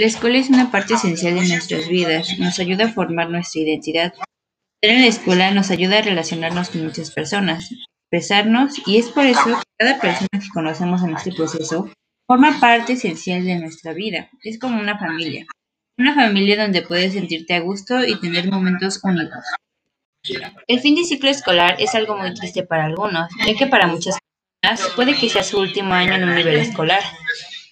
La escuela es una parte esencial de nuestras vidas, nos ayuda a formar nuestra identidad. Estar en la escuela nos ayuda a relacionarnos con muchas personas, expresarnos y es por eso que cada persona que conocemos en este proceso forma parte esencial de nuestra vida. Es como una familia. Una familia donde puedes sentirte a gusto y tener momentos únicos. El fin de ciclo escolar es algo muy triste para algunos, ya que para muchas personas puede que sea su último año en un nivel escolar.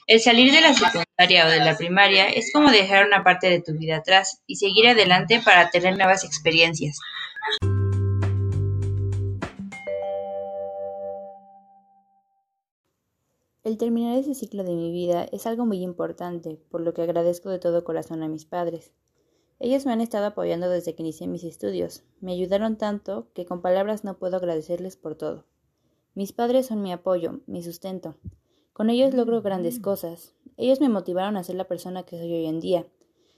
El salir de la secundaria o de la primaria es como dejar una parte de tu vida atrás y seguir adelante para tener nuevas experiencias. El terminar ese ciclo de mi vida es algo muy importante, por lo que agradezco de todo corazón a mis padres. Ellos me han estado apoyando desde que inicié mis estudios. Me ayudaron tanto que con palabras no puedo agradecerles por todo. Mis padres son mi apoyo, mi sustento. Con ellos logro grandes cosas. Ellos me motivaron a ser la persona que soy hoy en día.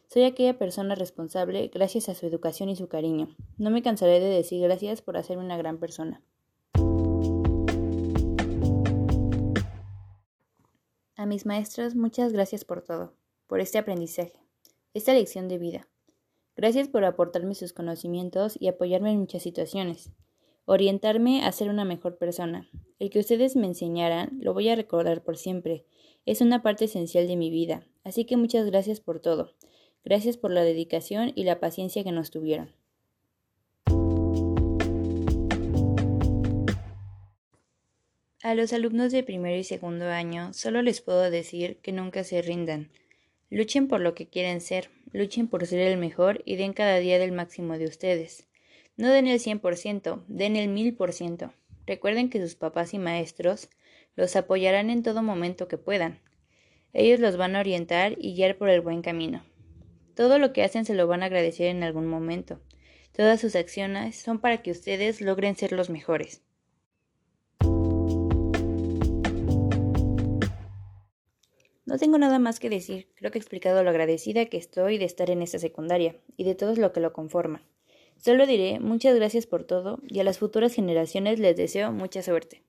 Soy aquella persona responsable gracias a su educación y su cariño. No me cansaré de decir gracias por hacerme una gran persona. A mis maestros, muchas gracias por todo, por este aprendizaje, esta lección de vida. Gracias por aportarme sus conocimientos y apoyarme en muchas situaciones orientarme a ser una mejor persona. El que ustedes me enseñaran lo voy a recordar por siempre. Es una parte esencial de mi vida. Así que muchas gracias por todo. Gracias por la dedicación y la paciencia que nos tuvieron. A los alumnos de primero y segundo año solo les puedo decir que nunca se rindan. Luchen por lo que quieren ser, luchen por ser el mejor y den cada día del máximo de ustedes. No den el 100%, den el 1000%. Recuerden que sus papás y maestros los apoyarán en todo momento que puedan. Ellos los van a orientar y guiar por el buen camino. Todo lo que hacen se lo van a agradecer en algún momento. Todas sus acciones son para que ustedes logren ser los mejores. No tengo nada más que decir, creo que he explicado lo agradecida que estoy de estar en esta secundaria y de todo lo que lo conforma. Solo diré muchas gracias por todo y a las futuras generaciones les deseo mucha suerte.